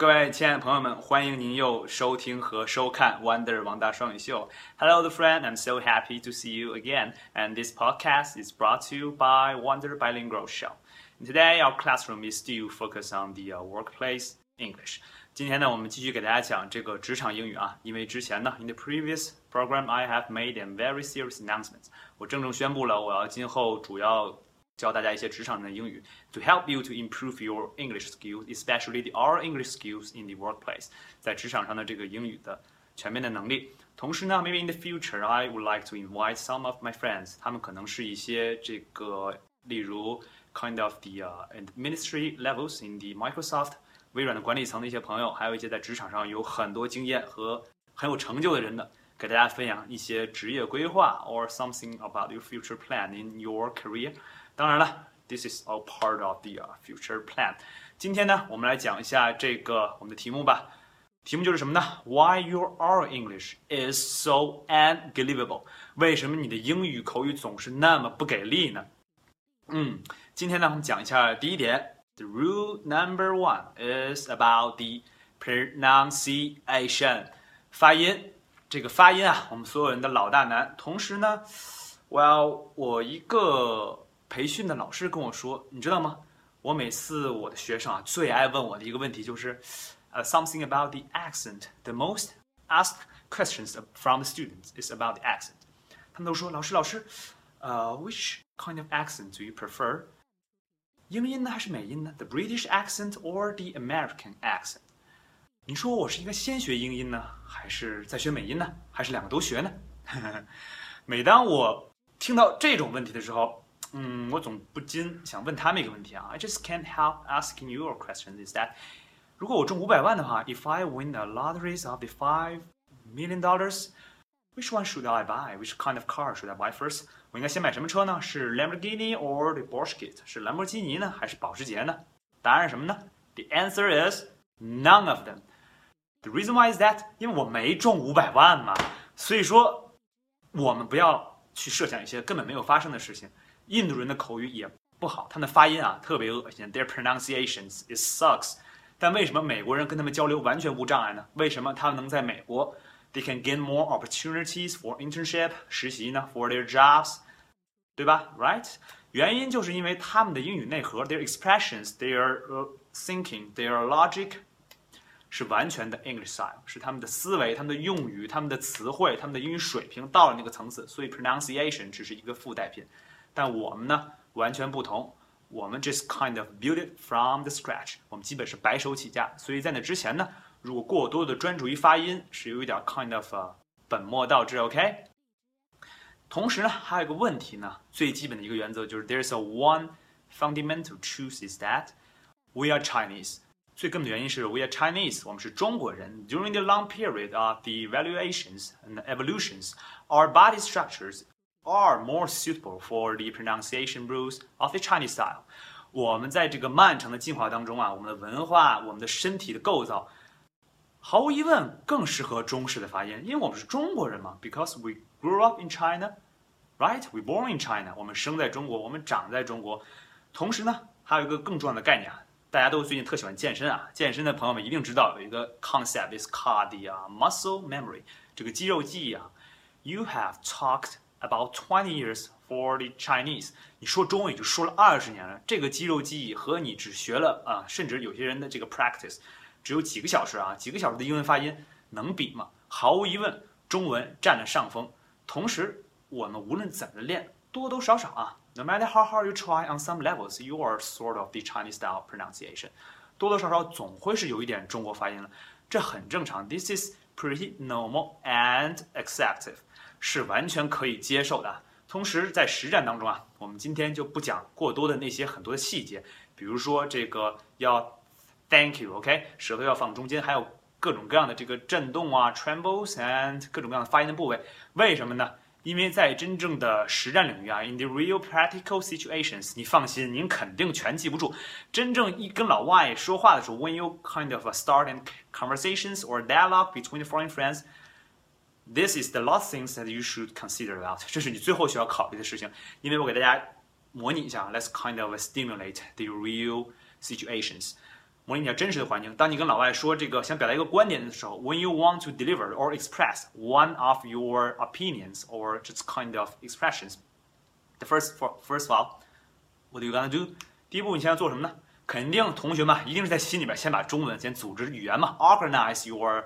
各位亲爱的朋友们，欢迎您又收听和收看 Wonder 王大双语秀。Hello, the friend. I'm so happy to see you again. And this podcast is brought to you by Wonder Bilingual Show. And today, our classroom is still focused on the uh, workplace English. 今天呢，我们继续给大家讲这个职场英语啊。因为之前呢，in the previous program, I have made a very serious announcement. 我郑重宣布了，我要今后主要 教大家一些职场上的英语，to help you to improve your English skills, especially the our English skills in the workplace，在职场上的这个英语的全面的能力。同时呢，maybe in the future I would like to invite some of my friends，他们可能是一些这个，例如 kind of the administrative levels in the Microsoft 微软的管理层的一些朋友，还有一些在职场上有很多经验和很有成就的人的，给大家分享一些职业规划 or something about your future plan in your career。 当然了，this is all part of the future plan。今天呢，我们来讲一下这个我们的题目吧。题目就是什么呢？Why your oral English is so unbelievable？为什么你的英语口语总是那么不给力呢？嗯，今天呢，我们讲一下第一点。The rule number one is about the pronunciation，发音。这个发音啊，我们所有人的老大难。同时呢，Well，我一个。 培训的老师跟我说，你知道吗？我每次我的学生啊最爱问我的一个问题就是，呃，something about the accent. The most asked questions from the students is about the accent. 他们都说，老师，老师，呃，which kind of accent do you prefer? 英音呢还是美音呢？The British accent or the American accent? 你说我是应该先学英音呢，还是再学美音呢？还是两个都学呢？每当我听到这种问题的时候，嗯，我总不禁想问他们一个问题啊，I just can't help asking you a question. Is that 如果我中五百万的话，If I win a lottery of the five million dollars, which one should I buy? Which kind of car should I buy first? 我应该先买什么车呢？是 Lamborghini or the Porsche? 是兰博基尼呢，还是保时捷呢？答案是什么呢？The answer is none of them. The reason why is that 因为我没中五百万嘛，所以说我们不要去设想一些根本没有发生的事情。 印度人的口语也不好，他们的发音啊特别恶心，their pronunciations it sucks。但为什么美国人跟他们交流完全无障碍呢？为什么他们能在美国，they can gain more opportunities for internship 实习呢？for their jobs，对吧？Right？原因就是因为他们的英语内核，their expressions，their thinking，their logic 是完全的 English style，是他们的思维、他们的用语、他们的词汇、他们的英语水平到了那个层次，所以 pronunciation 只是一个附带品。但我们呢完全不同，我们 just kind of build it from the scratch，我们基本是白手起家。所以在那之前呢，如果过多的专注于发音，是有一点 kind of 本末倒置。OK。同时呢，还有一个问题呢，最基本的一个原则就是 there's a one fundamental truth is that we are Chinese。最根本的原因是 we are Chinese，我们是中国人。During the long period of the evaluations and evolutions, our body structures are more suitable for the pronunciation rules of the Chinese style。我们在这个漫长的进化当中啊，我们的文化、我们的身体的构造，毫无疑问更适合中式的发音，因为我们是中国人嘛。Because we grew up in China, right? We born in China。我们生在中国，我们长在中国。同时呢，还有一个更重要的概念啊，大家都最近特喜欢健身啊，健身的朋友们一定知道有一个 concept is called the muscle memory，这个肌肉记忆啊。You have talked About twenty years for the Chinese，你说中文已经说了二十年了。这个肌肉记忆和你只学了啊，甚至有些人的这个 practice 只有几个小时啊，几个小时的英文发音能比吗？毫无疑问，中文占了上风。同时，我们无论怎么练，多多少少啊，no matter how hard you try on some levels, you are sort of the Chinese style pronunciation，多多少少总会是有一点中国发音了。这很正常，this is pretty normal and accepted。是完全可以接受的。同时，在实战当中啊，我们今天就不讲过多的那些很多的细节，比如说这个要 thank you，OK，舌头要放中间，还有各种各样的这个震动啊，trembles and 各种各样的发音的部位。为什么呢？因为在真正的实战领域啊，in the real practical situations，你放心，您肯定全记不住。真正一跟老外说话的时候，when you kind of start in conversations or dialogue between foreign friends。This is the last things that you should consider about。这是你最后需要考虑的事情，因为我给大家模拟一下，Let's kind of stimulate the real situations。 模拟一下真实的环境。当你跟老外说这个想表达一个观点的时候，when you want to deliver or express one of your opinions or just kind of expressions, the first for first of all, what are you gonna do？第一步，你现在做什么呢？肯定同学们一定是在心里边先把中文先组织语言嘛，organize your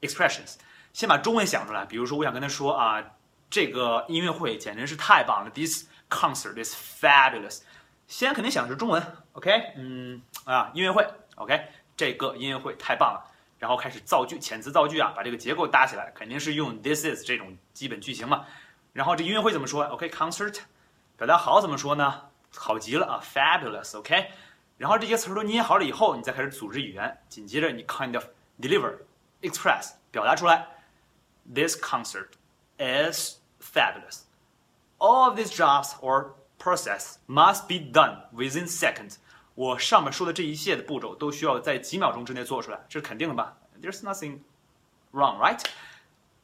expressions， 先把中文想出来。比如说，我想跟他说啊，这个音乐会简直是太棒了，this concert is fabulous。先肯定想的是中文，OK，嗯啊，音乐会，OK，这个音乐会太棒了。然后开始造句，遣词造句啊，把这个结构搭起来，肯定是用 this is 这种基本句型嘛。然后这音乐会怎么说？OK，concert，表达好怎么说呢？好极了啊，fabulous，OK。然后这些词儿都捏好了以后，你再开始组织语言，紧接着你 kind of deliver express 表达出来。This concert is fabulous. All of these jobs or process must be done within seconds. 我上面说的这一切的步骤都需要在几秒钟之内做出来，这是肯定的吧？There's nothing wrong, right?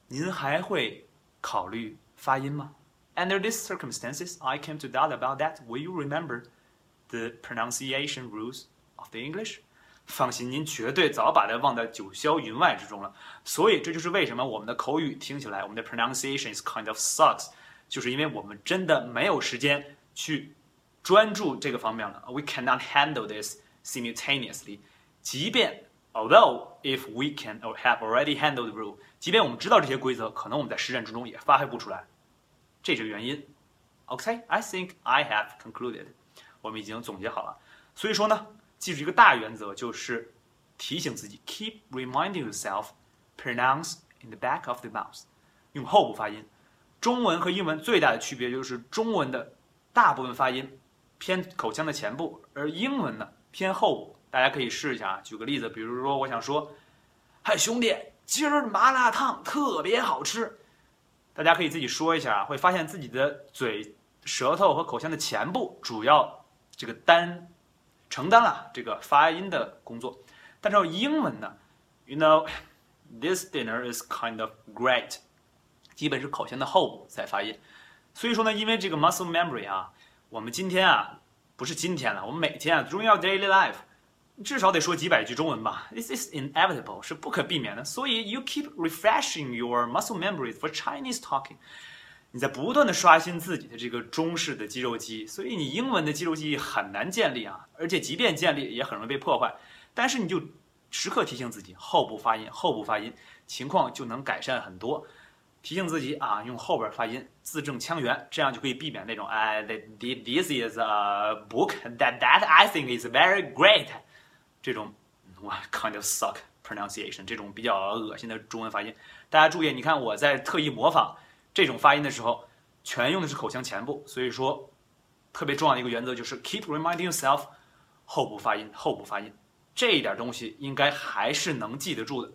您还会考虑发音吗？Under these circumstances, I came to doubt about that. Will you remember? the pronunciation rules of the English。 放心，您绝对早把它忘在九霄云外之中了。所以这就是为什么我们的口语听起来，我们的 pronunciation is kind of sucks，就是因为我们真的没有时间去专注这个方面了。We cannot handle this simultaneously。即便 although if we can or have already handled the rule，即便我们知道这些规则，可能我们在实战之中也发挥不出来，这是原因。Okay，I think I have concluded。我们已经总结好了，所以说呢，记住一个大原则，就是提醒自己，keep reminding yourself pronounce in the back of the mouth，用后部发音。中文和英文最大的区别就是中文的大部分发音偏口腔的前部，而英文呢偏后部。大家可以试一下啊，举个例子，比如说我想说，嗨兄弟，今儿麻辣烫特别好吃。大家可以自己说一下啊，会发现自己的嘴、舌头和口腔的前部主要。这个单承担了这个发音的工作，但是英文呢，you know this dinner is kind of great，基本是口腔的后部在发音，所以说呢，因为这个 muscle memory 啊，我们今天啊不是今天了，我们每天啊，during our daily life，至少得说几百句中文吧，this is inevitable 是不可避免的，所以 you keep refreshing your muscle memory for Chinese talking。 你在不断的刷新自己的这个中式的肌肉记忆，所以你英文的肌肉记忆很难建立啊，而且即便建立也很容易被破坏。但是你就时刻提醒自己后部发音，后部发音，情况就能改善很多。提醒自己啊，用后边发音，字正腔圆，这样就可以避免那种哎，this is a book that that I think is very great，这种 kind of suck pronunciation，这种比较恶心的中文发音。大家注意，你看我在特意模仿。这种发音的时候，全用的是口腔前部，所以说特别重要的一个原则就是 keep reminding yourself 后部发音，后部发音，这一点东西应该还是能记得住的。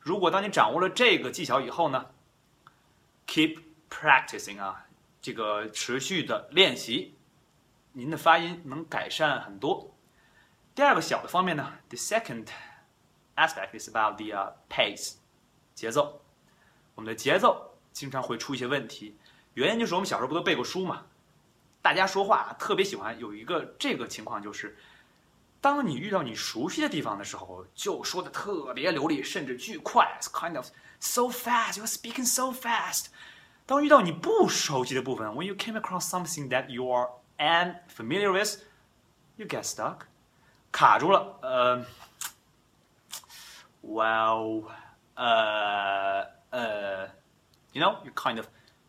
如果当你掌握了这个技巧以后呢，keep practicing 啊，这个持续的练习，您的发音能改善很多。第二个小的方面呢，the second aspect is about the pace 节奏，我们的节奏。经常会出一些问题，原因就是我们小时候不都背过书嘛？大家说话特别喜欢有一个这个情况，就是当你遇到你熟悉的地方的时候，就说的特别流利，甚至巨快，kind of so fast, you're speaking so fast。当遇到你不熟悉的部分，when you came across something that you are unfamiliar with, you get stuck，卡住了。呃，well，呃呃。 You know, you kind of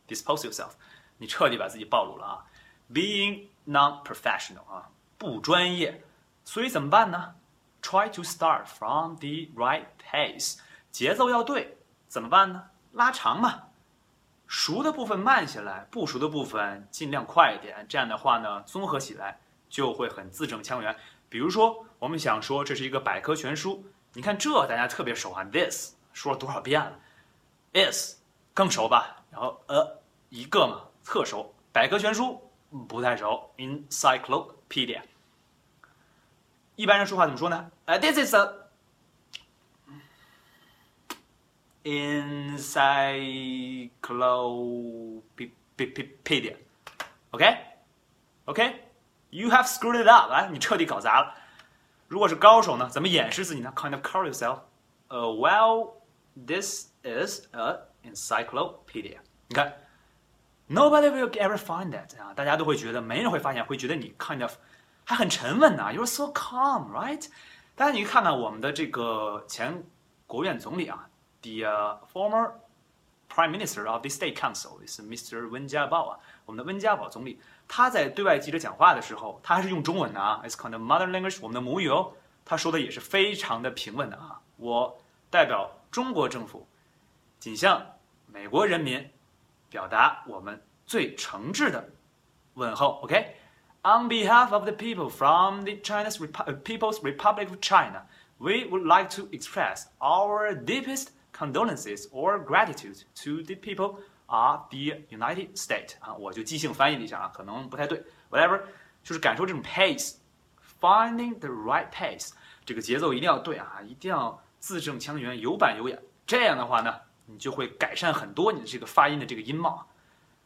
dispose yourself，你彻底把自己暴露了啊！Being non-professional 啊，不专业，所以怎么办呢？Try to start from the right pace，节奏要对，怎么办呢？拉长嘛，熟的部分慢下来，不熟的部分尽量快一点。这样的话呢，综合起来就会很字正腔圆。比如说，我们想说这是一个百科全书，你看这大家特别熟啊，this 说了多少遍了，is。更熟吧，然后呃，一个嘛，特熟。百科全书不太熟，encyclopedia。一般人说话怎么说呢？呃，this is a encyclopedia。OK，OK，you have screwed it up，啊，你彻底搞砸了。 如果是高手呢，怎么掩饰自己呢？Kind of call yourself. Uh, well, this is a encyclopedia. 你看，nobody will ever find that 啊，大家都会觉得没人会发现，会觉得你 kind of 还很沉稳啊、You're so calm, right？大家你看看我们的这个前国务院总理啊，the、former Prime Minister of the State Council is Mr. 温家宝啊，我们的温家宝总理，他在对外记者讲话的时候，他还是用中文的啊，It's kind of mother language，我们的母语哦。他说的也是非常的平稳的啊。我代表中国政府，仅向美国人民表达我们最诚挚的问候。OK。On behalf of the people from the China's Repu- People's Republic of China, we would like to express our deepest condolences or gratitude to the people of the United States. 啊，我就即兴翻译了一下啊，可能不太对。Whatever，就是感受这种 pace，finding the right pace，这个节奏一定要对啊，一定要字正腔圆、有板有眼。这样的话呢， 你就会改善很多你的这个发音的这个音貌，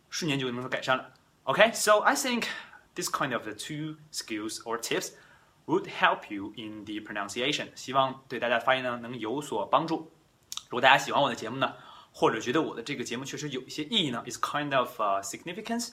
瞬间就能够改善了。OK，so、I think this kind of the two skills or tips would help you in the pronunciation。希望对大家发音呢能有所帮助。如果大家喜欢我的节目呢，或者觉得我的这个节目确实有一些意义呢，is kind of、uh, significance，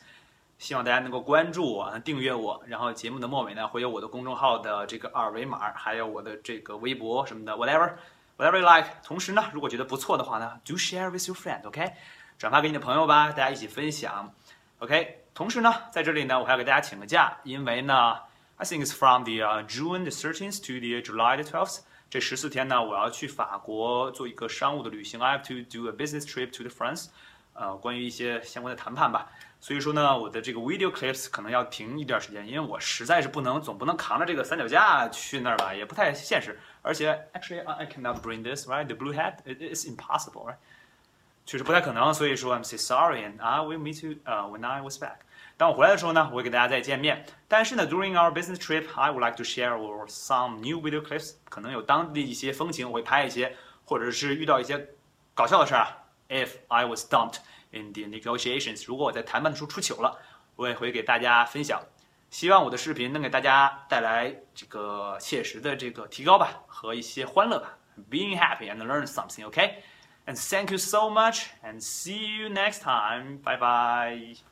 希望大家能够关注我、订阅我。然后节目的末尾呢会有我的公众号的这个二维码，还有我的这个微博什么的，whatever whatever you like。同时呢，如果觉得不错的话呢，do share with your friend，OK，、转发给你的朋友吧，大家一起分享，OK。同时呢，在这里呢，我还要给大家请个假，因为呢，I think it's from the、June the 13th to the July the 12th。这十四天呢，我要去法国做一个商务的旅行。I have to do a business trip to the France，呃，关于一些相关的谈判吧。所以说呢，我的这个 video clips 可能要停一段时间，因为我实在是不能总不能扛着这个三脚架去那儿吧，也不太现实。而且，actually I cannot bring this right the blue hat it's impossible right，确实不太可能。所以说 I'm so sorry and I will meet you、uh, when I was back。当我回来的时候呢，我会跟大家再见面。但是呢，during our business trip, I would like to share some new video clips。可能有当地一些风情，我会拍一些，或者是遇到一些搞笑的事儿啊。If I was dumped in the negotiations，如果我在谈判的时候出糗了，我也会给大家分享。希望我的视频能给大家带来这个切实的这个提高吧，和一些欢乐吧。Being happy and learn something, okay? And thank you so much, and see you next time. Bye bye.